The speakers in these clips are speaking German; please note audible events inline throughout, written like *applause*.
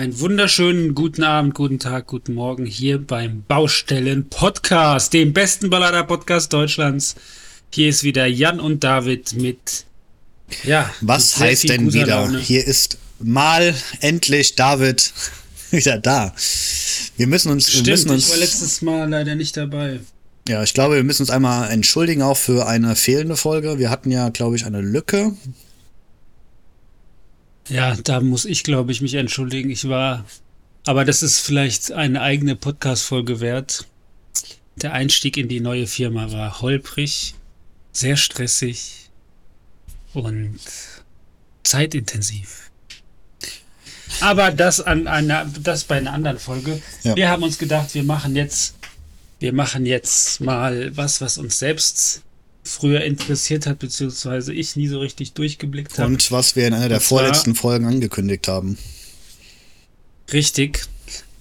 Einen wunderschönen guten Abend, guten Tag, guten Morgen hier beim Baustellen Podcast, dem besten Ballader Podcast Deutschlands. Hier ist wieder Jan und David mit ja. Was heißt denn wieder? Laune. Hier ist mal endlich David *laughs* wieder da. Wir müssen uns Stimmt, wir müssen uns ich war letztes Mal leider nicht dabei. Ja, ich glaube, wir müssen uns einmal entschuldigen auch für eine fehlende Folge. Wir hatten ja, glaube ich, eine Lücke. Ja, da muss ich, glaube ich, mich entschuldigen. Ich war, aber das ist vielleicht eine eigene Podcast-Folge wert. Der Einstieg in die neue Firma war holprig, sehr stressig und zeitintensiv. Aber das an einer, das bei einer anderen Folge. Ja. Wir haben uns gedacht, wir machen jetzt, wir machen jetzt mal was, was uns selbst früher interessiert hat, beziehungsweise ich nie so richtig durchgeblickt habe. Und was wir in einer der vorletzten Folgen angekündigt haben. Richtig.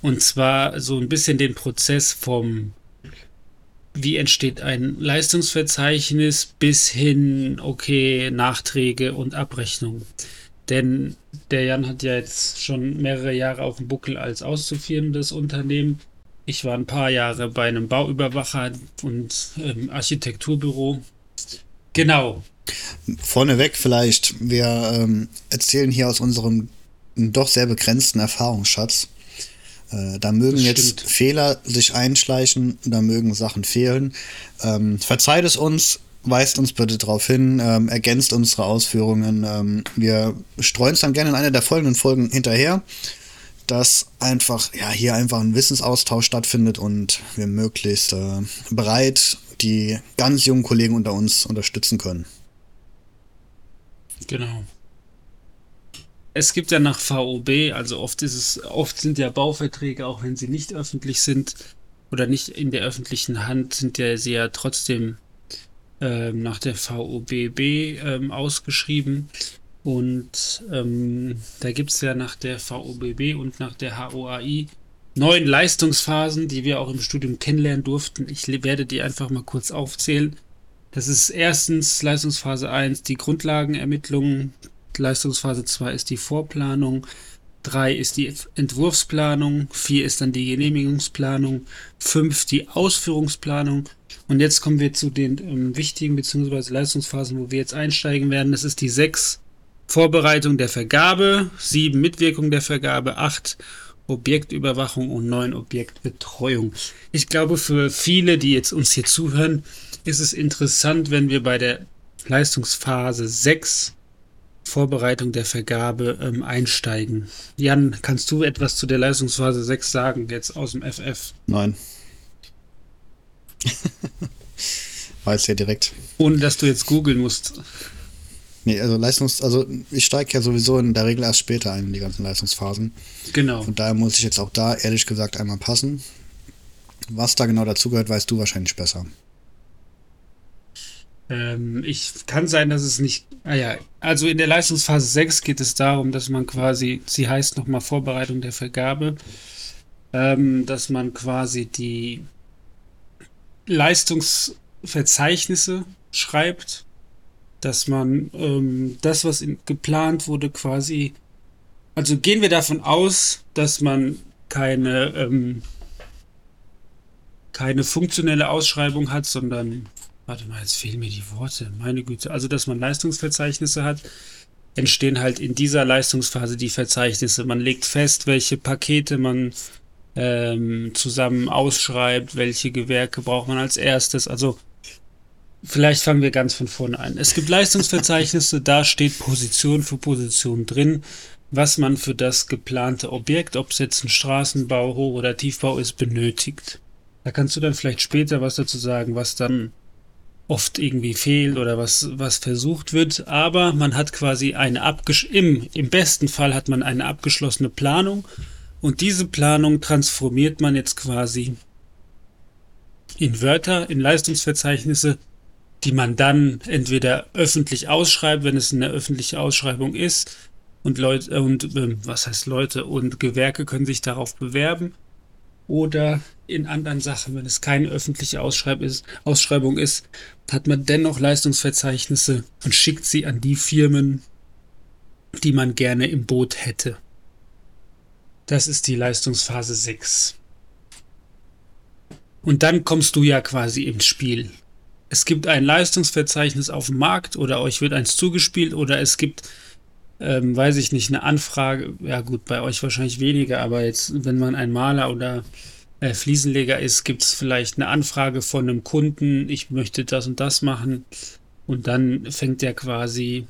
Und zwar so ein bisschen den Prozess vom, wie entsteht ein Leistungsverzeichnis bis hin, okay, Nachträge und Abrechnung. Denn der Jan hat ja jetzt schon mehrere Jahre auf dem Buckel als auszuführendes Unternehmen. Ich war ein paar Jahre bei einem Bauüberwacher und ähm, Architekturbüro. Genau. Vorneweg vielleicht, wir ähm, erzählen hier aus unserem doch sehr begrenzten Erfahrungsschatz. Äh, da mögen jetzt Fehler sich einschleichen, da mögen Sachen fehlen. Ähm, verzeiht es uns, weist uns bitte darauf hin, ähm, ergänzt unsere Ausführungen. Ähm, wir streuen es dann gerne in einer der folgenden Folgen hinterher dass einfach, ja, hier einfach ein Wissensaustausch stattfindet und wir möglichst äh, bereit die ganz jungen Kollegen unter uns unterstützen können. Genau. Es gibt ja nach VOB, also oft ist es, oft sind ja Bauverträge, auch wenn sie nicht öffentlich sind oder nicht in der öffentlichen Hand, sind ja sie ja trotzdem ähm, nach der VOBB ähm, ausgeschrieben. Und ähm, da gibt es ja nach der VOBB und nach der HOAI neun Leistungsphasen, die wir auch im Studium kennenlernen durften. Ich werde die einfach mal kurz aufzählen. Das ist erstens Leistungsphase 1 die Grundlagenermittlung, Leistungsphase 2 ist die Vorplanung, 3 ist die Entwurfsplanung, 4 ist dann die Genehmigungsplanung, 5 die Ausführungsplanung und jetzt kommen wir zu den ähm, wichtigen bzw. Leistungsphasen, wo wir jetzt einsteigen werden. Das ist die 6 Vorbereitung der Vergabe, 7 Mitwirkung der Vergabe, 8 Objektüberwachung und 9 Objektbetreuung. Ich glaube, für viele, die jetzt uns hier zuhören, ist es interessant, wenn wir bei der Leistungsphase 6 Vorbereitung der Vergabe ähm, einsteigen. Jan, kannst du etwas zu der Leistungsphase 6 sagen, jetzt aus dem FF? Nein. *laughs* Weiß ja direkt. Ohne dass du jetzt googeln musst. Nee, also Leistungs-, also ich steige ja sowieso in der Regel erst später ein in die ganzen Leistungsphasen. Genau. Von daher muss ich jetzt auch da ehrlich gesagt einmal passen. Was da genau dazugehört, weißt du wahrscheinlich besser. Ähm, ich kann sein, dass es nicht. Ah ja, also in der Leistungsphase 6 geht es darum, dass man quasi, sie heißt nochmal Vorbereitung der Vergabe, ähm, dass man quasi die Leistungsverzeichnisse schreibt dass man ähm, das, was geplant wurde, quasi. Also gehen wir davon aus, dass man keine, ähm, keine funktionelle Ausschreibung hat, sondern. Warte mal, jetzt fehlen mir die Worte. Meine Güte. Also, dass man Leistungsverzeichnisse hat, entstehen halt in dieser Leistungsphase die Verzeichnisse. Man legt fest, welche Pakete man ähm, zusammen ausschreibt, welche Gewerke braucht man als erstes. Also Vielleicht fangen wir ganz von vorne an. Es gibt Leistungsverzeichnisse, da steht Position für Position drin, was man für das geplante Objekt, ob es jetzt ein Straßenbau, Hoch- oder Tiefbau ist, benötigt. Da kannst du dann vielleicht später was dazu sagen, was dann oft irgendwie fehlt oder was, was versucht wird, aber man hat quasi eine im, im besten Fall hat man eine abgeschlossene Planung und diese Planung transformiert man jetzt quasi in Wörter, in Leistungsverzeichnisse, die man dann entweder öffentlich ausschreibt, wenn es eine öffentliche Ausschreibung ist, und Leute und äh, was heißt Leute und Gewerke können sich darauf bewerben oder in anderen Sachen, wenn es keine öffentliche Ausschreib ist, Ausschreibung ist, hat man dennoch Leistungsverzeichnisse und schickt sie an die Firmen, die man gerne im Boot hätte. Das ist die Leistungsphase 6. Und dann kommst du ja quasi ins Spiel. Es gibt ein Leistungsverzeichnis auf dem Markt oder euch wird eins zugespielt oder es gibt, ähm, weiß ich nicht, eine Anfrage. Ja gut, bei euch wahrscheinlich weniger, aber jetzt, wenn man ein Maler oder äh, Fliesenleger ist, gibt es vielleicht eine Anfrage von einem Kunden, ich möchte das und das machen. Und dann fängt ja quasi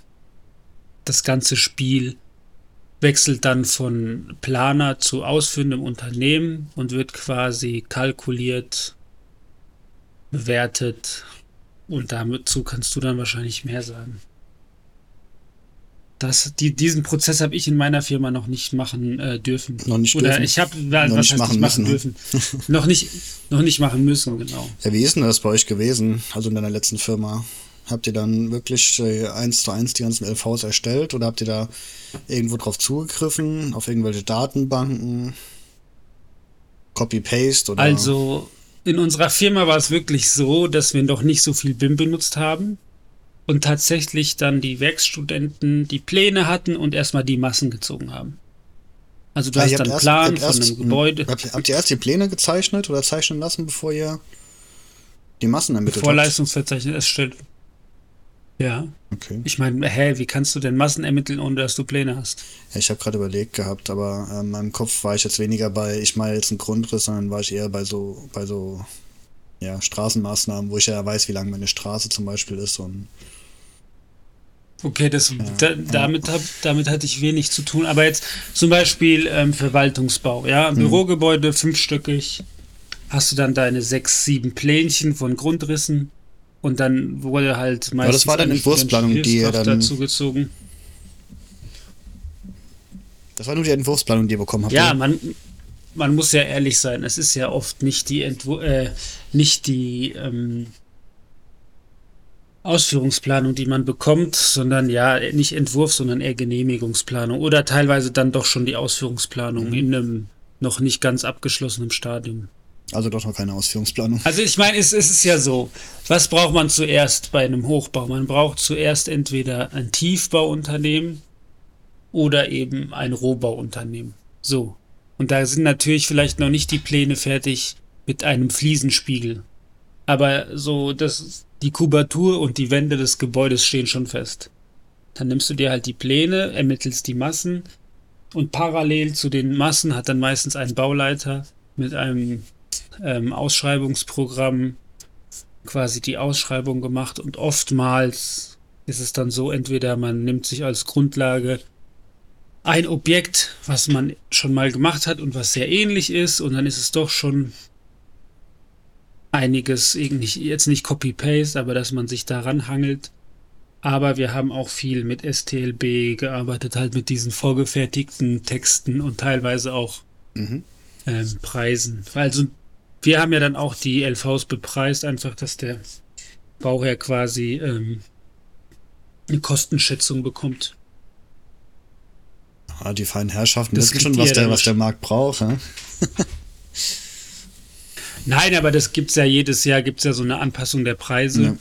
das ganze Spiel, wechselt dann von Planer zu ausführendem Unternehmen und wird quasi kalkuliert, bewertet. Und dazu kannst du dann wahrscheinlich mehr sagen. Das, die, diesen Prozess habe ich in meiner Firma noch nicht machen äh, dürfen. Noch nicht Oder dürfen. ich habe Noch was nicht heißt machen nicht machen müssen, ne? dürfen. noch nicht, noch nicht machen müssen, genau. Ja, wie ist denn das bei euch gewesen, also in deiner letzten Firma? Habt ihr dann wirklich äh, eins zu eins die ganzen LVs erstellt oder habt ihr da irgendwo drauf zugegriffen, auf irgendwelche Datenbanken? Copy-Paste oder? Also in unserer Firma war es wirklich so, dass wir noch nicht so viel BIM benutzt haben und tatsächlich dann die Werkstudenten die Pläne hatten und erstmal die Massen gezogen haben. Also du Ah, hast dann einen erst- Plan habt von erst- einem Gebäude. Habt, habt ihr erst die Pläne gezeichnet oder zeichnen lassen, bevor ihr die Massen ermittelt habt? Vorleistungsverzeichnis erstellt. Ja, Okay. ich meine, hä, wie kannst du denn Massen ermitteln, ohne dass du Pläne hast? Ja, ich habe gerade überlegt gehabt, aber äh, in meinem Kopf war ich jetzt weniger bei, ich mal jetzt einen Grundriss, sondern war ich eher bei so, bei so, ja, Straßenmaßnahmen, wo ich ja weiß, wie lang meine Straße zum Beispiel ist und Okay, das, da, damit, hab, damit hatte ich wenig zu tun. Aber jetzt zum Beispiel ähm, Verwaltungsbau, ja, Mhm. Bürogebäude fünfstöckig, hast du dann deine sechs, sieben Plänchen von Grundrissen und dann wurde halt meistens das war dann Entwurfsplanung, die Hilfskraft dann- dazu gezogen. das war nur die Entwurfsplanung, die ihr bekommen habt. Ja, man, man muss ja ehrlich sein, es ist ja oft nicht die Entwu äh, nicht die ähm, Ausführungsplanung, die man bekommt, sondern ja, nicht Entwurf, sondern eher Genehmigungsplanung oder teilweise dann doch schon die Ausführungsplanung in einem noch nicht ganz abgeschlossenen Stadium. Also doch noch keine Ausführungsplanung. Also ich meine, es, es ist ja so, was braucht man zuerst bei einem Hochbau? Man braucht zuerst entweder ein Tiefbauunternehmen oder eben ein Rohbauunternehmen. So. Und da sind natürlich vielleicht noch nicht die Pläne fertig mit einem Fliesenspiegel. Aber so, das, die Kubatur und die Wände des Gebäudes stehen schon fest. Dann nimmst du dir halt die Pläne, ermittelst die Massen und parallel zu den Massen hat dann meistens ein Bauleiter mit einem ähm, Ausschreibungsprogramm quasi die Ausschreibung gemacht und oftmals ist es dann so, entweder man nimmt sich als Grundlage ein Objekt, was man schon mal gemacht hat und was sehr ähnlich ist und dann ist es doch schon einiges, irgendwie jetzt nicht Copy-Paste, aber dass man sich daran hangelt. Aber wir haben auch viel mit STLB gearbeitet, halt mit diesen vorgefertigten Texten und teilweise auch Mhm. ähm, Preisen. Also wir haben ja dann auch die LVs bepreist, einfach, dass der Bauherr quasi ähm, eine Kostenschätzung bekommt. Ah, die feinen Herrschaften Das wissen schon, was der, was der Markt braucht. hä? *laughs* Nein, aber das gibt's ja jedes Jahr, gibt's ja so eine Anpassung der Preise Ja.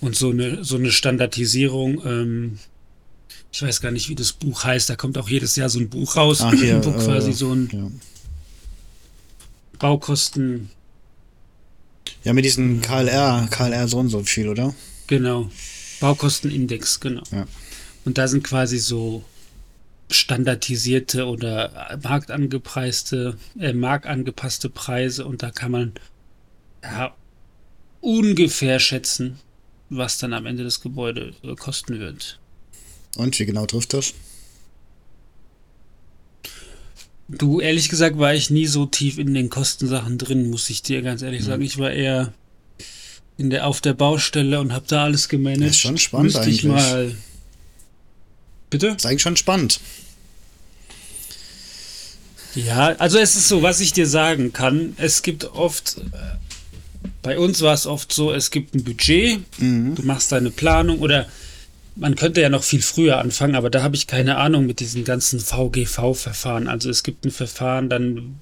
und so eine, so eine Standardisierung. Ähm, ich weiß gar nicht, wie das Buch heißt. Da kommt auch jedes Jahr so ein Buch raus, Ach, hier, wo äh, quasi so ein Ja. Baukosten, ja, mit diesem KLR, KLR so und so viel, oder? genau, Baukostenindex, genau. Ja. Und da sind quasi so standardisierte oder marktangepreiste, äh, marktangepasste Preise und da kann man ja, ungefähr schätzen, was dann am Ende das Gebäude äh, kosten wird. Und wie genau trifft das? Du, ehrlich gesagt, war ich nie so tief in den Kostensachen drin, muss ich dir ganz ehrlich sagen. Ich war eher in der, auf der Baustelle und habe da alles gemanagt. Das ist schon spannend Müsste eigentlich. Ich mal Bitte? Das ist eigentlich schon spannend. Ja, also es ist so, was ich dir sagen kann, es gibt oft, äh, bei uns war es oft so, es gibt ein Budget, mhm. du machst deine Planung oder man könnte ja noch viel früher anfangen, aber da habe ich keine Ahnung mit diesen ganzen VGV-Verfahren. Also es gibt ein Verfahren, dann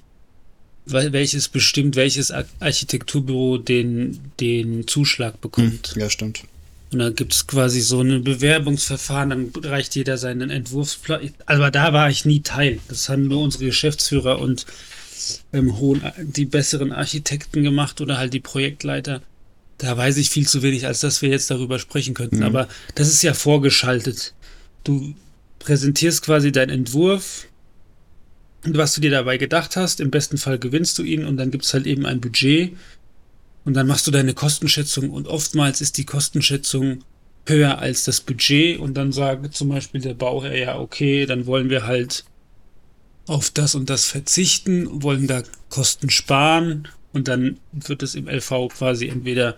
welches bestimmt, welches Architekturbüro den, den Zuschlag bekommt. Ja, stimmt. Und dann gibt es quasi so ein Bewerbungsverfahren, dann reicht jeder seinen Entwurfsplan. Aber da war ich nie Teil. Das haben nur unsere Geschäftsführer und ähm, hohen, die besseren Architekten gemacht oder halt die Projektleiter. Da weiß ich viel zu wenig, als dass wir jetzt darüber sprechen könnten. Mhm. Aber das ist ja vorgeschaltet. Du präsentierst quasi deinen Entwurf, was du dir dabei gedacht hast. Im besten Fall gewinnst du ihn und dann gibt es halt eben ein Budget und dann machst du deine Kostenschätzung und oftmals ist die Kostenschätzung höher als das Budget und dann sagt zum Beispiel der Bauherr, ja, okay, dann wollen wir halt auf das und das verzichten, wollen da Kosten sparen und dann wird es im LV quasi entweder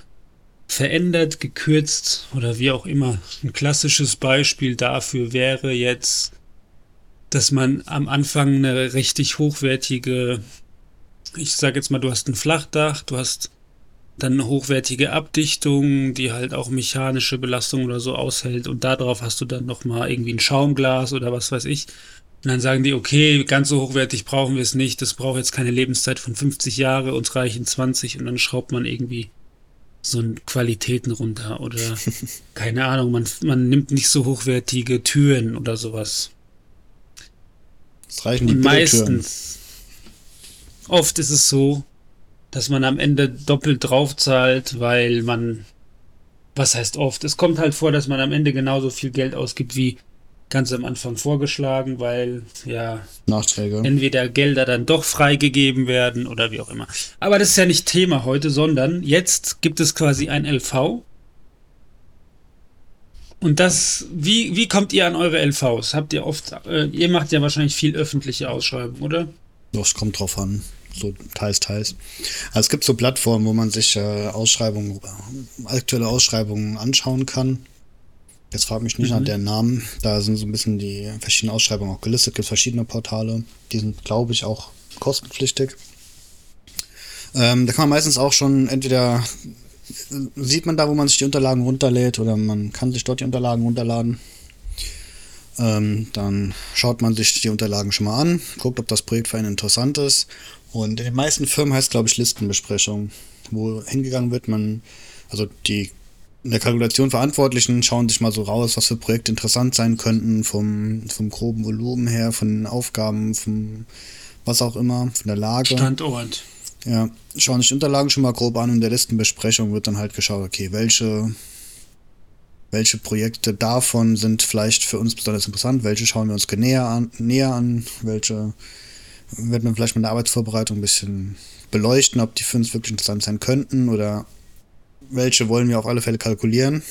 verändert, gekürzt oder wie auch immer. Ein klassisches Beispiel dafür wäre jetzt, dass man am Anfang eine richtig hochwertige, ich sage jetzt mal, du hast ein Flachdach, du hast dann hochwertige Abdichtung, die halt auch mechanische Belastung oder so aushält und darauf hast du dann nochmal irgendwie ein Schaumglas oder was weiß ich. Und dann sagen die, okay, ganz so hochwertig brauchen wir es nicht, das braucht jetzt keine Lebenszeit von 50 Jahre, uns reichen 20 und dann schraubt man irgendwie so Qualitäten runter oder *laughs* keine Ahnung, man, man nimmt nicht so hochwertige Türen oder sowas. Es reichen die und meistens, oft ist es so, dass man am Ende doppelt draufzahlt, weil man, was heißt oft, es kommt halt vor, dass man am Ende genauso viel Geld ausgibt wie ganz am Anfang vorgeschlagen, weil ja Nachträge. entweder Gelder dann doch freigegeben werden oder wie auch immer. Aber das ist ja nicht Thema heute, sondern jetzt gibt es quasi ein LV. Und das, wie, wie kommt ihr an eure LVs? Habt ihr oft, äh, ihr macht ja wahrscheinlich viel öffentliche Ausschreibungen, oder? Das kommt drauf an so teils, teils. Also es gibt so Plattformen, wo man sich äh, Ausschreibungen, aktuelle Ausschreibungen anschauen kann. Jetzt frage mich nicht mhm. nach der Namen. Da sind so ein bisschen die verschiedenen Ausschreibungen auch gelistet. Es gibt verschiedene Portale. Die sind, glaube ich, auch kostenpflichtig. Ähm, da kann man meistens auch schon entweder sieht man da, wo man sich die Unterlagen runterlädt oder man kann sich dort die Unterlagen runterladen. Ähm, dann schaut man sich die Unterlagen schon mal an, guckt, ob das Projekt für einen interessant ist und in den meisten Firmen heißt, glaube ich, Listenbesprechung, wo hingegangen wird, man, also die in der Kalkulation Verantwortlichen schauen sich mal so raus, was für Projekte interessant sein könnten, vom, vom groben Volumen her, von den Aufgaben, vom was auch immer, von der Lage. Standort. Ja, schauen sich die Unterlagen schon mal grob an und in der Listenbesprechung wird dann halt geschaut, okay, welche, welche Projekte davon sind vielleicht für uns besonders interessant, welche schauen wir uns näher an, näher an, welche wird man vielleicht mit der Arbeitsvorbereitung ein bisschen beleuchten, ob die für uns wirklich interessant sein könnten oder welche wollen wir auf alle Fälle kalkulieren.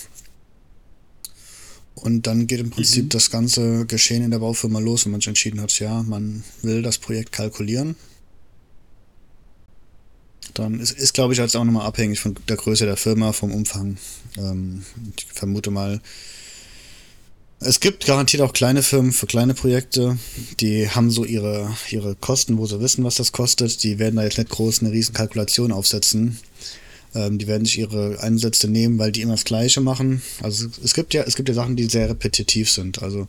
Und dann geht im Prinzip mhm. das ganze Geschehen in der Baufirma los, wenn man sich entschieden hat, ja, man will das Projekt kalkulieren. Dann ist, ist glaube ich, jetzt auch nochmal abhängig von der Größe der Firma, vom Umfang. Ähm, ich vermute mal, es gibt garantiert auch kleine Firmen für kleine Projekte, die haben so ihre, ihre Kosten, wo sie wissen, was das kostet. Die werden da jetzt nicht groß eine riesen Kalkulation aufsetzen. Ähm, die werden sich ihre Einsätze nehmen, weil die immer das Gleiche machen. Also es gibt ja, es gibt ja Sachen, die sehr repetitiv sind. Also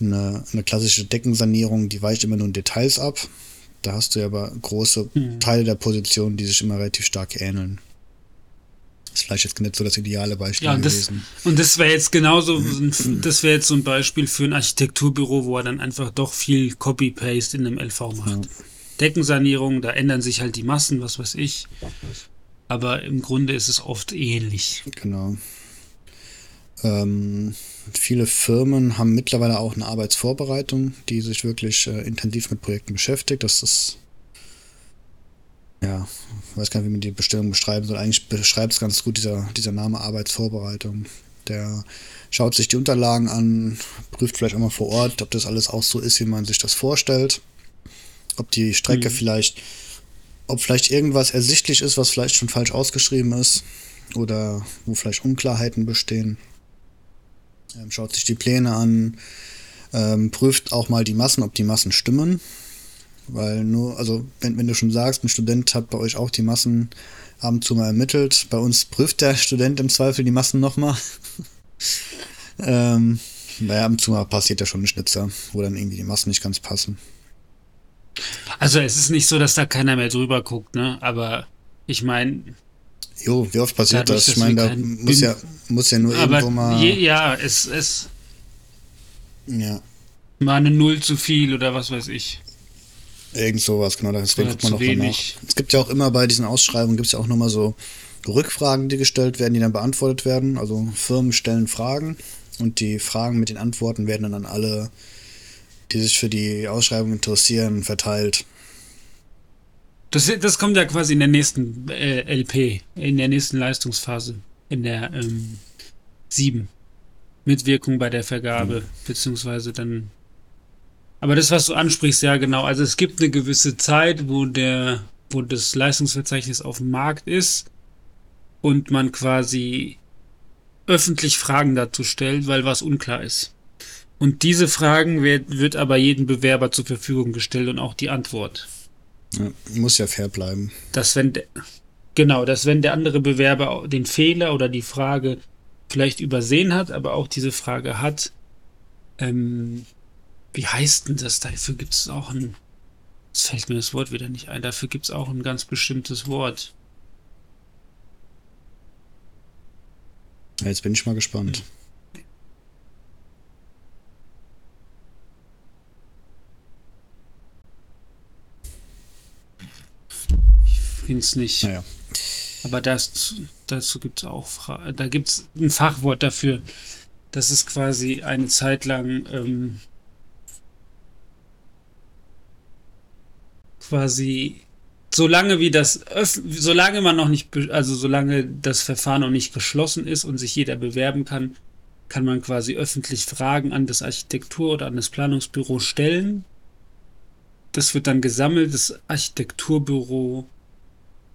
eine, eine klassische Deckensanierung, die weicht immer nur in Details ab. Da hast du ja aber große mhm. Teile der Position, die sich immer relativ stark ähneln ist vielleicht jetzt nicht so das ideale Beispiel ja, das, gewesen. Und das wäre jetzt genauso, das wäre jetzt so ein Beispiel für ein Architekturbüro, wo er dann einfach doch viel Copy-Paste in einem LV macht. Ja. Deckensanierung, da ändern sich halt die Massen, was weiß ich. Aber im Grunde ist es oft ähnlich. Genau. Ähm, viele Firmen haben mittlerweile auch eine Arbeitsvorbereitung, die sich wirklich äh, intensiv mit Projekten beschäftigt. Das ist ja, ich weiß gar nicht, wie man die Bestellung beschreiben soll. Eigentlich beschreibt es ganz gut dieser, dieser Name Arbeitsvorbereitung. Der schaut sich die Unterlagen an, prüft vielleicht auch mal vor Ort, ob das alles auch so ist, wie man sich das vorstellt. Ob die Strecke mhm. vielleicht, ob vielleicht irgendwas ersichtlich ist, was vielleicht schon falsch ausgeschrieben ist. oder wo vielleicht Unklarheiten bestehen. Ähm, schaut sich die Pläne an, ähm, prüft auch mal die Massen, ob die Massen stimmen. Weil nur, also wenn, wenn du schon sagst, ein Student hat bei euch auch die Massen ab und zu mal ermittelt, bei uns prüft der Student im Zweifel die Massen nochmal. *laughs* ähm, naja, ab und zu mal passiert ja schon ein Schnitzer, wo dann irgendwie die Massen nicht ganz passen. Also es ist nicht so, dass da keiner mehr drüber guckt, ne? Aber ich meine. Jo, wie oft passiert dadurch, das? Ich meine, da muss ja, muss ja nur irgendwo mal. Je, ja, es ist. Ja. Mal eine Null zu viel oder was weiß ich. Irgend sowas, genau. Deswegen guckt man noch nach. Es gibt ja auch immer bei diesen Ausschreibungen, gibt es ja auch nochmal so Rückfragen, die gestellt werden, die dann beantwortet werden. Also Firmen stellen Fragen und die Fragen mit den Antworten werden dann an alle, die sich für die Ausschreibung interessieren, verteilt. Das, das kommt ja quasi in der nächsten äh, LP, in der nächsten Leistungsphase, in der ähm, 7. Mitwirkung bei der Vergabe, mhm. beziehungsweise dann. Aber das, was du ansprichst, ja genau. Also es gibt eine gewisse Zeit, wo der, wo das Leistungsverzeichnis auf dem Markt ist und man quasi öffentlich Fragen dazu stellt, weil was unklar ist. Und diese Fragen wird, wird aber jedem Bewerber zur Verfügung gestellt und auch die Antwort. Ja, muss ja fair bleiben. Dass wenn de, genau, dass wenn der andere Bewerber den Fehler oder die Frage vielleicht übersehen hat, aber auch diese Frage hat, ähm, wie heißt denn das? Dafür gibt es auch ein, jetzt fällt mir das Wort wieder nicht ein, dafür gibt es auch ein ganz bestimmtes Wort. Jetzt bin ich mal gespannt. Ich es nicht. Naja. Aber das, dazu gibt es auch, Fra da gibt es ein Fachwort dafür. Das ist quasi eine Zeit lang ähm, quasi solange wie das solange man noch nicht also solange das Verfahren noch nicht geschlossen ist und sich jeder bewerben kann, kann man quasi öffentlich Fragen an das Architektur oder an das Planungsbüro stellen. Das wird dann gesammelt, das Architekturbüro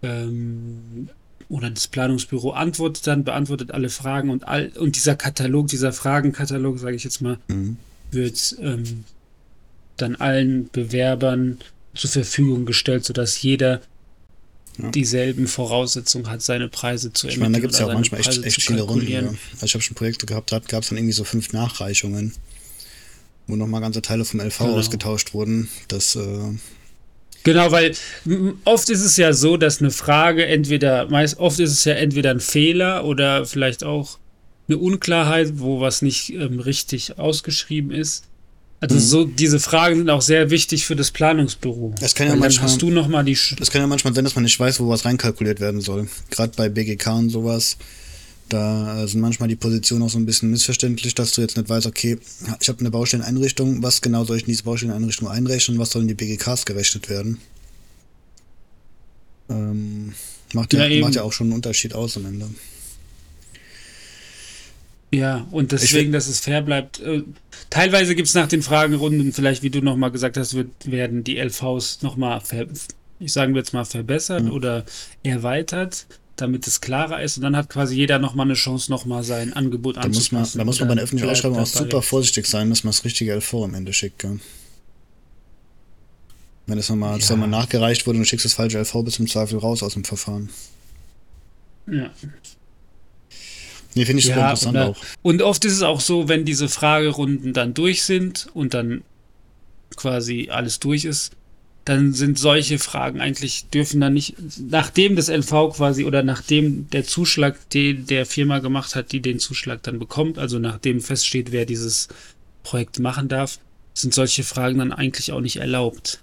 ähm, oder das Planungsbüro antwortet dann, beantwortet alle Fragen und all und dieser Katalog, dieser Fragenkatalog, sage ich jetzt mal, mhm. wird ähm, dann allen Bewerbern zur Verfügung gestellt, sodass jeder ja. dieselben Voraussetzungen hat, seine Preise zu ermitteln. Ich meine, da gibt es ja auch manchmal echt, echt viele Runden. Ja. Also ich habe schon Projekte gehabt, da gab es dann irgendwie so fünf Nachreichungen, wo nochmal ganze Teile vom LV genau. ausgetauscht wurden. Das äh, Genau, weil oft ist es ja so, dass eine Frage entweder, meist oft ist es ja entweder ein Fehler oder vielleicht auch eine Unklarheit, wo was nicht ähm, richtig ausgeschrieben ist. Also mhm. so diese Fragen sind auch sehr wichtig für das Planungsbüro. Das kann ja manchmal, hast du noch mal die das kann ja manchmal sein, dass man nicht weiß, wo was reinkalkuliert werden soll. Gerade bei BGK und sowas. Da sind manchmal die Positionen auch so ein bisschen missverständlich, dass du jetzt nicht weißt, okay, ich habe eine Baustelleneinrichtung, was genau soll ich in diese Baustelleneinrichtung einrechnen, was sollen die BGKs gerechnet werden? Ähm, macht, ja, ja macht ja auch schon einen Unterschied aus am Ende. Ja, und deswegen, dass es fair bleibt. Äh, teilweise gibt es nach den Fragerunden, vielleicht wie du nochmal gesagt hast, wird, werden die LVs nochmal, ich sagen wir jetzt mal, verbessert mhm. oder erweitert damit es klarer ist. Und dann hat quasi jeder nochmal eine Chance, nochmal sein Angebot da anzupassen. Muss man, da muss man bei der öffentlichen Ausschreibung auch super vorsichtig sein, dass man das richtige LV am Ende schickt. Gell? Wenn es nochmal ja. mal nachgereicht wurde und du schickst das falsche LV bis zum Zweifel raus aus dem Verfahren. Ja. Nee, finde ich super ja, interessant oder, auch. Und oft ist es auch so, wenn diese Fragerunden dann durch sind und dann quasi alles durch ist, dann sind solche Fragen eigentlich, dürfen dann nicht, nachdem das LV quasi oder nachdem der Zuschlag, den der Firma gemacht hat, die den Zuschlag dann bekommt, also nachdem feststeht, wer dieses Projekt machen darf, sind solche Fragen dann eigentlich auch nicht erlaubt.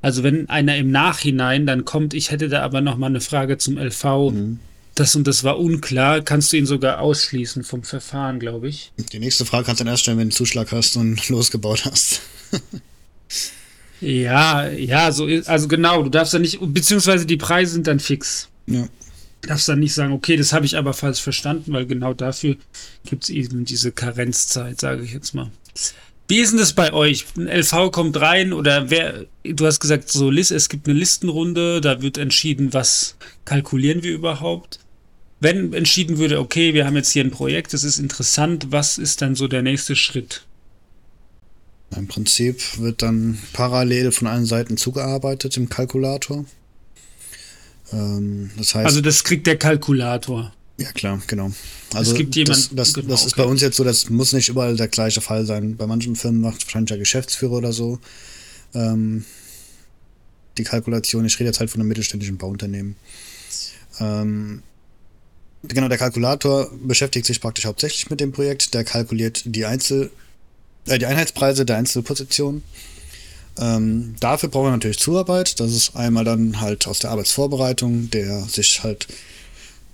Also wenn einer im Nachhinein dann kommt, ich hätte da aber noch mal eine Frage zum LV, mhm. das und das war unklar, kannst du ihn sogar ausschließen vom Verfahren, glaube ich. Die nächste Frage kannst du dann erst stellen, wenn du einen Zuschlag hast und *laughs* losgebaut hast. Ja, ja, so ist, also genau, du darfst dann nicht, beziehungsweise die Preise sind dann fix. Ja. Du darfst dann nicht sagen, okay, das habe ich aber falsch verstanden, weil genau dafür gibt es eben diese Karenzzeit, sage ich jetzt mal. Wie ist denn das bei euch? Ein LV kommt rein oder wer, du hast gesagt, so es gibt eine Listenrunde, da wird entschieden, was kalkulieren wir überhaupt. wenn entschieden würde, okay, wir haben jetzt hier ein Projekt, das ist interessant, was ist dann so der nächste Schritt? Im Prinzip wird dann parallel von allen Seiten zugearbeitet im Kalkulator. Ähm, das heißt, also das kriegt der Kalkulator. Ja klar, genau. Also es gibt jemand, das, das, genau, das ist okay. bei uns jetzt so, das muss nicht überall der gleiche Fall sein. Bei manchen Firmen macht wahrscheinlich der Geschäftsführer oder so ähm, die Kalkulation. Ich rede jetzt halt von einem mittelständischen Bauunternehmen. Ähm, genau, der Kalkulator beschäftigt sich praktisch hauptsächlich mit dem Projekt. Der kalkuliert die Einzel, äh, die Einheitspreise der Einzelpositionen. Ähm, dafür brauchen wir natürlich Zuarbeit. Das ist einmal dann halt aus der Arbeitsvorbereitung, der sich halt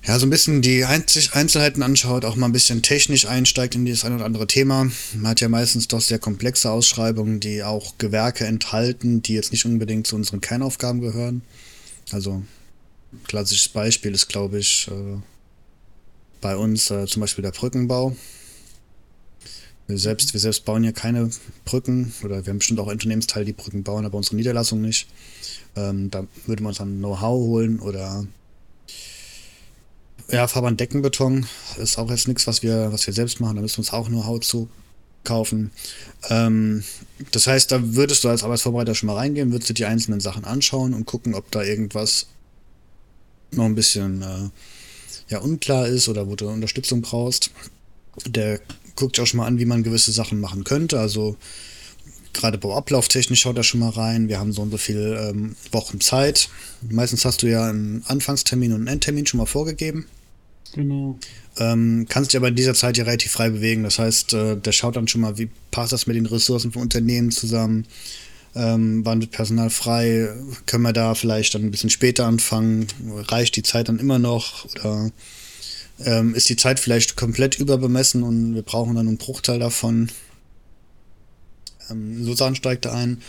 ja, so ein bisschen die Einzelheiten anschaut, auch mal ein bisschen technisch einsteigt in dieses ein oder andere Thema. Man hat ja meistens doch sehr komplexe Ausschreibungen, die auch Gewerke enthalten, die jetzt nicht unbedingt zu unseren Kernaufgaben gehören. Also, klassisches Beispiel ist, glaube ich, äh, bei uns äh, zum Beispiel der Brückenbau. Wir selbst, wir selbst bauen ja keine Brücken oder wir haben bestimmt auch Unternehmensteile, die Brücken bauen, aber unsere Niederlassung nicht. Ähm, da würde man uns dann Know-how holen oder ja, Fahrbahn Deckenbeton ist auch jetzt nichts, was wir, was wir selbst machen. Da müssen wir uns auch Haut zu kaufen. Ähm, das heißt, da würdest du als Arbeitsvorbereiter schon mal reingehen, würdest du die einzelnen Sachen anschauen und gucken, ob da irgendwas noch ein bisschen äh, ja, unklar ist oder wo du Unterstützung brauchst. Der guckt auch schon mal an, wie man gewisse Sachen machen könnte. Also gerade Bauablauftechnisch schaut er schon mal rein. Wir haben so und so viele ähm, Wochen Zeit. Meistens hast du ja einen Anfangstermin und einen Endtermin schon mal vorgegeben. Genau. Ähm, kannst dich aber in dieser Zeit ja relativ frei bewegen. Das heißt, äh, der schaut dann schon mal, wie passt das mit den Ressourcen von Unternehmen zusammen. Ähm, wann wird Personal frei? Können wir da vielleicht dann ein bisschen später anfangen? Reicht die Zeit dann immer noch? Oder ähm, ist die Zeit vielleicht komplett überbemessen und wir brauchen dann einen Bruchteil davon? Ähm, Susan steigt da ein.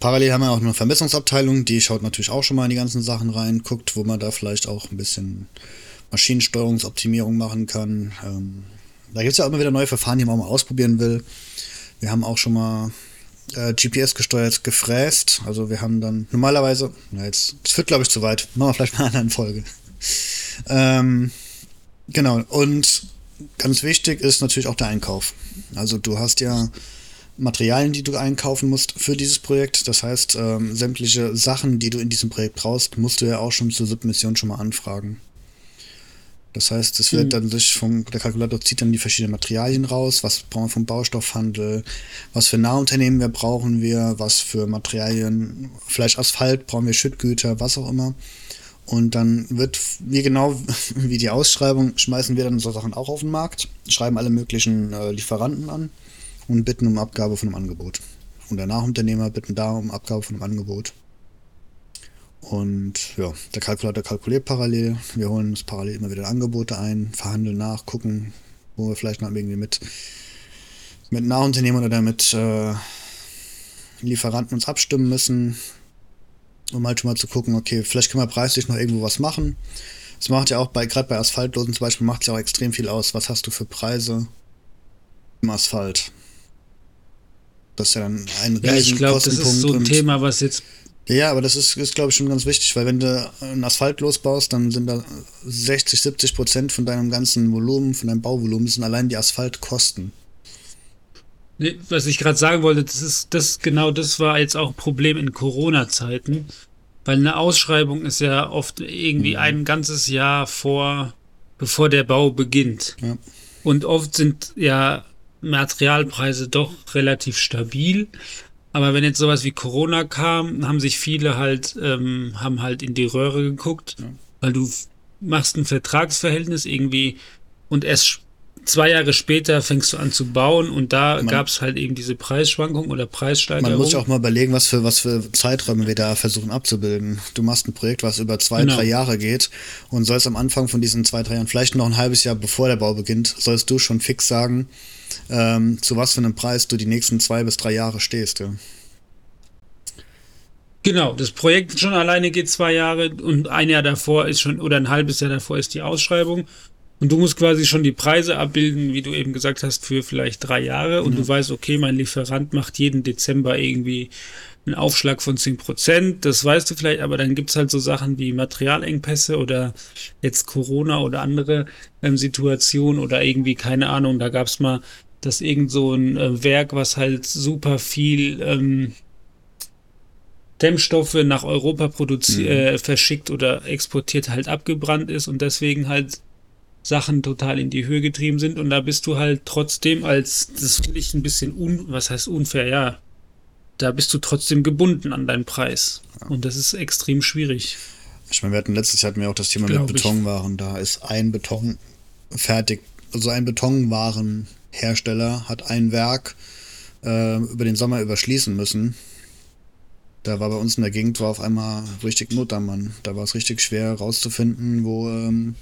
Parallel haben wir auch eine Vermessungsabteilung, die schaut natürlich auch schon mal in die ganzen Sachen rein, guckt, wo man da vielleicht auch ein bisschen Maschinensteuerungsoptimierung machen kann. Ähm, da gibt es ja auch immer wieder neue Verfahren, die man auch mal ausprobieren will. Wir haben auch schon mal äh, GPS gesteuert gefräst. Also wir haben dann normalerweise, na jetzt, das führt glaube ich zu weit, machen wir vielleicht mal eine andere Folge. ähm, genau, und ganz wichtig ist natürlich auch der Einkauf. Also du hast ja Materialien, die du einkaufen musst für dieses Projekt. Das heißt, ähm, sämtliche Sachen, die du in diesem Projekt brauchst, musst du ja auch schon zur Submission schon mal anfragen. Das heißt, es wird mhm. dann sich vom, der Kalkulator zieht dann die verschiedenen Materialien raus, was brauchen wir vom Baustoffhandel, was für Nahunternehmen wir brauchen wir, was für Materialien, Fleisch, Asphalt, brauchen wir Schüttgüter, was auch immer. Und dann wird, wie genau *laughs* wie die Ausschreibung, schmeißen wir dann so Sachen auch auf den Markt, schreiben alle möglichen äh, Lieferanten an und bitten um Abgabe von einem Angebot. Und der Nachunternehmer bitten da um Abgabe von einem Angebot. Und ja, der Kalkulator kalkuliert parallel. Wir holen uns parallel immer wieder Angebote ein, verhandeln nach, gucken, wo wir vielleicht noch irgendwie mit, mit Nachunternehmern oder mit äh, Lieferanten uns abstimmen müssen, um halt schon mal zu gucken, okay, vielleicht können wir preislich noch irgendwo was machen. Es macht ja auch bei, gerade bei Asphaltlosen zum Beispiel, macht es ja auch extrem viel aus. Was hast du für Preise im Asphalt? Das ist ja dann ein Ja, ich glaube, das ist so ein Thema, was jetzt ja, aber das ist, ist glaube ich, schon ganz wichtig, weil wenn du einen Asphalt losbaust, dann sind da 60, 70 Prozent von deinem ganzen Volumen, von deinem Bauvolumen, sind allein die Asphaltkosten. Nee, was ich gerade sagen wollte, das ist das genau das war jetzt auch ein Problem in Corona-Zeiten, weil eine Ausschreibung ist ja oft irgendwie mhm. ein ganzes Jahr vor, bevor der Bau beginnt. Ja. Und oft sind ja Materialpreise doch relativ stabil. Aber wenn jetzt sowas wie Corona kam, haben sich viele halt, ähm, haben halt in die Röhre geguckt, ja. weil du machst ein Vertragsverhältnis irgendwie und erst zwei Jahre später fängst du an zu bauen und da gab es halt eben diese Preisschwankung oder Preissteigerung. Man muss ja auch mal überlegen, was für, was für Zeiträume wir da versuchen abzubilden. Du machst ein Projekt, was über zwei, genau. drei Jahre geht und sollst am Anfang von diesen zwei, drei Jahren, vielleicht noch ein halbes Jahr bevor der Bau beginnt, sollst du schon fix sagen, ähm, zu was für einem Preis du die nächsten zwei bis drei Jahre stehst. Ja. Genau, das Projekt schon alleine geht zwei Jahre und ein Jahr davor ist schon, oder ein halbes Jahr davor ist die Ausschreibung. Und du musst quasi schon die Preise abbilden, wie du eben gesagt hast, für vielleicht drei Jahre. Und ja. du weißt, okay, mein Lieferant macht jeden Dezember irgendwie einen Aufschlag von 10%, das weißt du vielleicht, aber dann gibt es halt so Sachen wie Materialengpässe oder jetzt Corona oder andere ähm, Situationen oder irgendwie, keine Ahnung, da gab es mal, dass irgend so ein äh, Werk, was halt super viel ähm, Dämmstoffe nach Europa produziert, mhm. äh, verschickt oder exportiert, halt abgebrannt ist und deswegen halt Sachen total in die Höhe getrieben sind und da bist du halt trotzdem als, das finde ich ein bisschen un, was heißt unfair, ja, da bist du trotzdem gebunden an deinen Preis. Ja. Und das ist extrem schwierig. Ich meine, wir hatten letztes Jahr hatten wir auch das Thema Glaub mit Betonwaren. Da ist ein Beton fertig, also ein Betonwarenhersteller hat ein Werk äh, über den Sommer überschließen müssen. Da war bei uns in der Gegend war auf einmal richtig Not am Mann. Da war es richtig schwer rauszufinden, wo, ähm,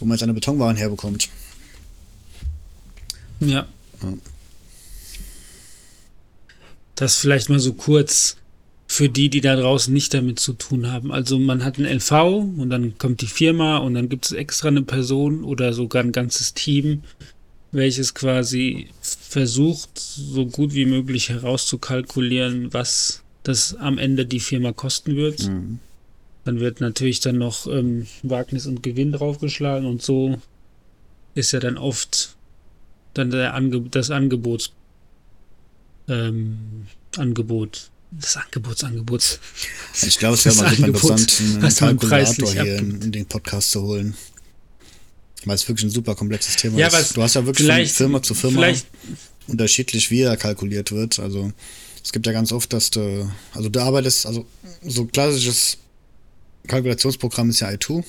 wo man seine Betonwaren herbekommt. Ja. ja. Das vielleicht mal so kurz für die, die da draußen nicht damit zu tun haben. Also man hat ein LV und dann kommt die Firma und dann gibt es extra eine Person oder sogar ein ganzes Team, welches quasi versucht, so gut wie möglich herauszukalkulieren, was das am Ende die Firma kosten wird. Mhm. Dann wird natürlich dann noch ähm, Wagnis und Gewinn draufgeschlagen und so ist ja dann oft dann der Ange das Angebot ähm, Angebot. Das Angebotsangebot. Ich glaube, es wäre mal super interessant, einen Kalkulator hier in, in, den Podcast zu holen. Weil es wirklich ein super komplexes Thema ja, ist. Du hast ja wirklich von Firma zu Firma unterschiedlich, wie er kalkuliert wird. Also es gibt ja ganz oft, dass du, also du arbeitest, also so klassisches Kalkulationsprogramm ist ja i2.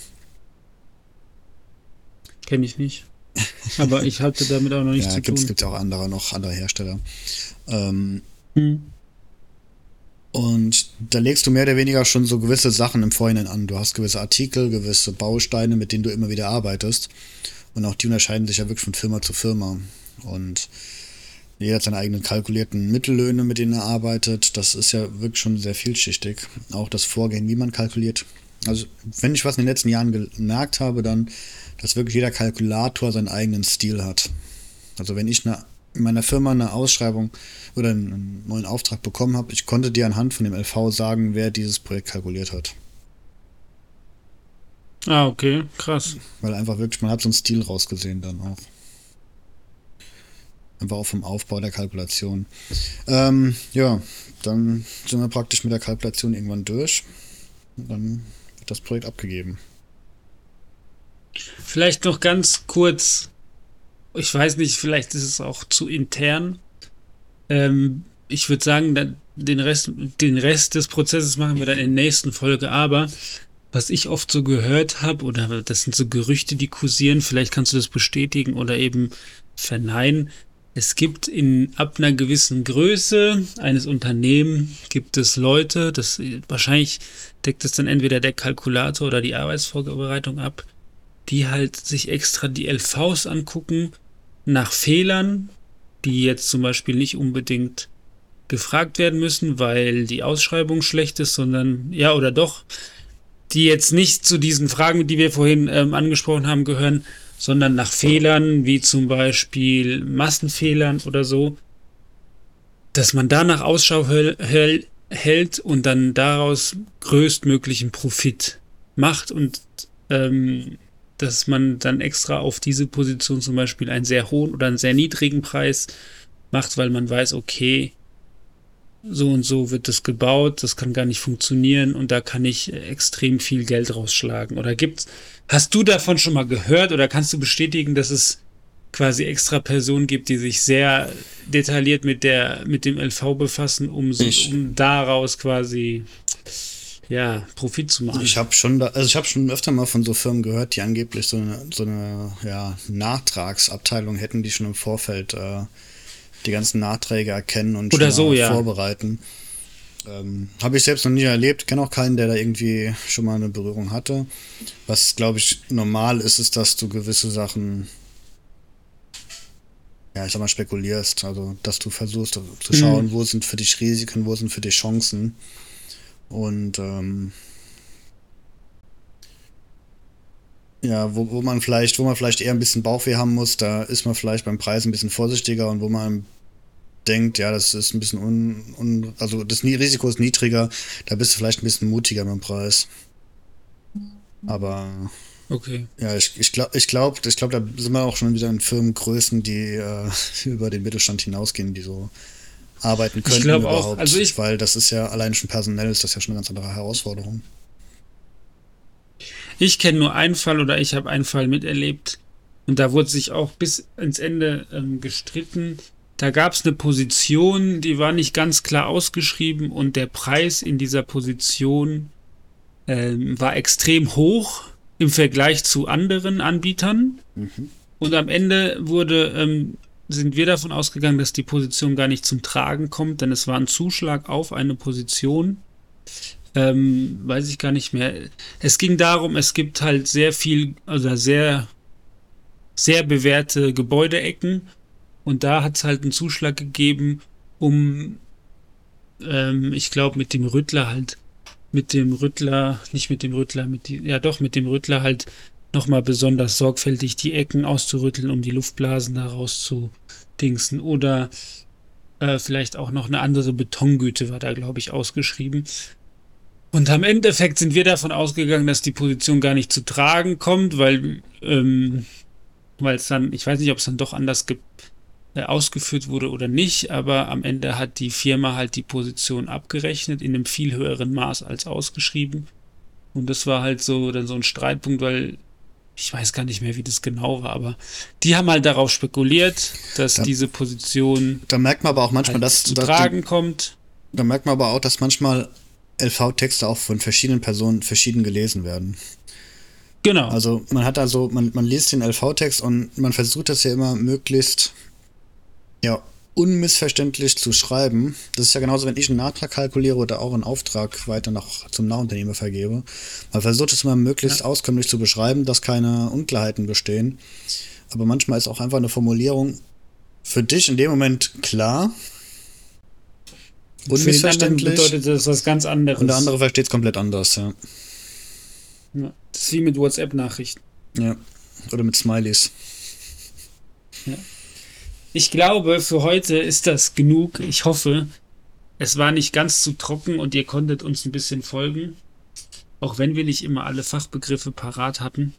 Kenne ich nicht. Aber ich hatte damit auch noch nichts *laughs* ja, zu gibt's, tun. Gibt es auch andere noch, andere Hersteller. Ähm, hm. Und da legst du mehr oder weniger schon so gewisse Sachen im Vorhinein an. Du hast gewisse Artikel, gewisse Bausteine, mit denen du immer wieder arbeitest. Und auch die unterscheiden sich ja wirklich von Firma zu Firma. Und jeder hat seine eigenen kalkulierten Mittellöhne, mit denen er arbeitet. Das ist ja wirklich schon sehr vielschichtig. Auch das Vorgehen, wie man kalkuliert. Also, wenn ich was in den letzten Jahren gemerkt habe, dann, dass wirklich jeder Kalkulator seinen eigenen Stil hat. Also, wenn ich eine, in meiner Firma eine Ausschreibung oder einen neuen Auftrag bekommen habe, ich konnte dir anhand von dem LV sagen, wer dieses Projekt kalkuliert hat. Ah, okay, krass. Weil einfach wirklich, man hat so einen Stil rausgesehen dann auch. Einfach auch vom Aufbau der Kalkulation. Ähm, ja, dann sind wir praktisch mit der Kalkulation irgendwann durch. Und dann das Projekt abgegeben. Vielleicht noch ganz kurz. Ich weiß nicht, vielleicht ist es auch zu intern. Ähm, ich würde sagen, den Rest, den Rest des Prozesses machen wir dann in der nächsten Folge. Aber was ich oft so gehört habe, oder das sind so Gerüchte, die kursieren, vielleicht kannst du das bestätigen oder eben verneinen, es gibt in ab einer gewissen Größe eines Unternehmens gibt es Leute, das wahrscheinlich deckt es dann entweder der Kalkulator oder die Arbeitsvorbereitung ab, die halt sich extra die LVs angucken nach Fehlern, die jetzt zum Beispiel nicht unbedingt gefragt werden müssen, weil die Ausschreibung schlecht ist, sondern ja oder doch, die jetzt nicht zu diesen Fragen, die wir vorhin ähm, angesprochen haben, gehören, sondern nach Fehlern, wie zum Beispiel Massenfehlern oder so, dass man danach Ausschau hält und dann daraus größtmöglichen Profit macht und ähm, dass man dann extra auf diese Position zum Beispiel einen sehr hohen oder einen sehr niedrigen Preis macht, weil man weiß, okay, so und so wird das gebaut, das kann gar nicht funktionieren und da kann ich extrem viel Geld rausschlagen. Oder gibt's, hast du davon schon mal gehört oder kannst du bestätigen, dass es quasi extra Personen gibt, die sich sehr detailliert mit der, mit dem LV befassen, um, so, um daraus quasi ja, Profit zu machen. Ich habe schon, da, also ich habe schon öfter mal von so Firmen gehört, die angeblich so eine, so eine ja, Nachtragsabteilung hätten, die schon im Vorfeld äh, die ganzen Nachträge erkennen und Oder so, ja. vorbereiten. Ähm, Habe ich selbst noch nie erlebt, kenne auch keinen, der da irgendwie schon mal eine Berührung hatte. Was, glaube ich, normal ist, ist, dass du gewisse Sachen, ja, ich sag mal, spekulierst. Also, dass du versuchst zu schauen, mhm. wo sind für dich Risiken, wo sind für dich Chancen. Und ähm, ja, wo, wo man vielleicht, wo man vielleicht eher ein bisschen Bauchweh haben muss, da ist man vielleicht beim Preis ein bisschen vorsichtiger und wo man denkt, ja, das ist ein bisschen un, un also das Risiko ist niedriger, da bist du vielleicht ein bisschen mutiger dem Preis. Aber okay. Ja, ich, ich glaube, ich glaube, ich glaube, da sind wir auch schon wieder in Firmengrößen, die äh, *laughs* über den Mittelstand hinausgehen, die so arbeiten können ich glaube auch, also ich, weil das ist ja allein schon personell ist das ja schon eine ganz andere Herausforderung. Ich kenne nur einen Fall oder ich habe einen Fall miterlebt und da wurde sich auch bis ins Ende ähm, gestritten. Da gab es eine Position, die war nicht ganz klar ausgeschrieben und der Preis in dieser Position ähm, war extrem hoch im Vergleich zu anderen Anbietern. Mhm. Und am Ende wurde, ähm, sind wir davon ausgegangen, dass die Position gar nicht zum Tragen kommt, denn es war ein Zuschlag auf eine Position. Ähm, weiß ich gar nicht mehr. Es ging darum, es gibt halt sehr viel, also sehr, sehr bewährte Gebäudeecken und da hat es halt einen Zuschlag gegeben, um, ähm, ich glaube, mit dem Rüttler halt mit dem Rüttler, nicht mit dem Rüttler, mit die, ja doch mit dem Rüttler halt nochmal besonders sorgfältig die Ecken auszurütteln, um die Luftblasen daraus zu dingsen. Oder äh, vielleicht auch noch eine andere Betongüte war da, glaube ich, ausgeschrieben. Und am Endeffekt sind wir davon ausgegangen, dass die Position gar nicht zu tragen kommt, weil ähm, weil es dann, ich weiß nicht, ob es dann doch anders gibt, ausgeführt wurde oder nicht, aber am Ende hat die Firma halt die Position abgerechnet in einem viel höheren Maß als ausgeschrieben. Und das war halt so dann so ein Streitpunkt, weil ich weiß gar nicht mehr, wie das genau war, aber die haben halt darauf spekuliert, dass da, diese Position da merkt man aber auch manchmal, halt dass zu dass tragen die, kommt. Da merkt man aber auch, dass manchmal LV-Texte auch von verschiedenen Personen verschieden gelesen werden. Genau. Also man hat also, man, man liest den LV-Text und man versucht das ja immer möglichst ja, unmissverständlich zu schreiben. Das ist ja genauso, wenn ich einen Nachtrag kalkuliere oder auch einen Auftrag weiter noch zum Nahunternehmer vergebe. Man versucht es immer möglichst ja. auskömmlich zu beschreiben, dass keine Unklarheiten bestehen. Aber manchmal ist auch einfach eine Formulierung für dich in dem Moment klar. Unmissverständlich. bedeutet das was ganz anderes. Und der andere versteht es komplett anders, ja. ja. Das ist wie mit WhatsApp-Nachrichten. Ja. Oder mit Smileys. Ja. Ich glaube, für heute ist das genug. Ich hoffe, es war nicht ganz zu trocken und ihr konntet uns ein bisschen folgen. Auch wenn wir nicht immer alle Fachbegriffe parat hatten.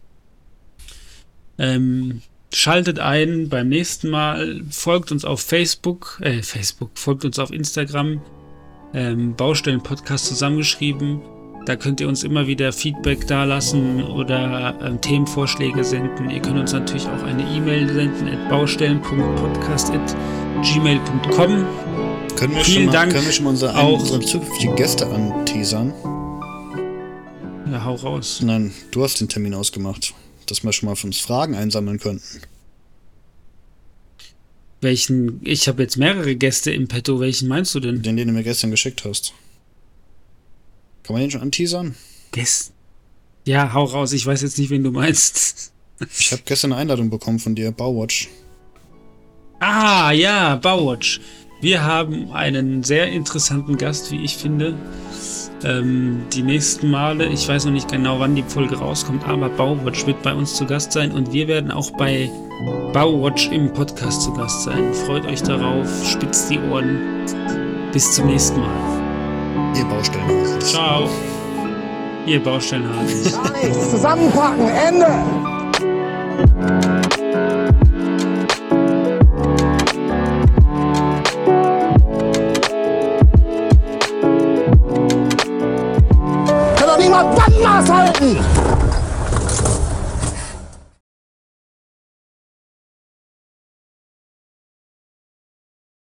Ähm, schaltet ein beim nächsten Mal. Folgt uns auf Facebook, äh, Facebook, folgt uns auf Instagram. Ähm, Baustellen Podcast zusammengeschrieben. Da könnt ihr uns immer wieder Feedback dalassen oder ähm, Themenvorschläge senden. Ihr könnt uns natürlich auch eine E-Mail senden at baustellen.podcast.gmail.com. Können wir Vielen schon mal, Dank können wir schon mal unsere, auch unsere zukünftigen Gäste anteasern? Ja, hau raus. Nein, du hast den Termin ausgemacht, dass wir schon mal für uns Fragen einsammeln könnten. Welchen? Ich habe jetzt mehrere Gäste im Petto. Welchen meinst du denn? Den, den du mir gestern geschickt hast. Kann man den schon anteasern? Des ja, hau raus. Ich weiß jetzt nicht, wen du meinst. *laughs* Ich habe gestern eine Einladung bekommen von dir, Bauwatch. Ah, ja, Bauwatch. Wir haben einen sehr interessanten Gast, wie ich finde. Ähm, die nächsten Male, ich weiß noch nicht genau, wann die Folge rauskommt, aber Bauwatch wird bei uns zu Gast sein und wir werden auch bei Bauwatch im Podcast zu Gast sein. Freut euch darauf, spitzt die Ohren. Bis zum nächsten Mal. Ihr Baustellenhasen. Ciao. Ihr Baustellenhasen. Gar nichts. Zusammenpacken. Ende. Kann doch niemand Bandmaß halten!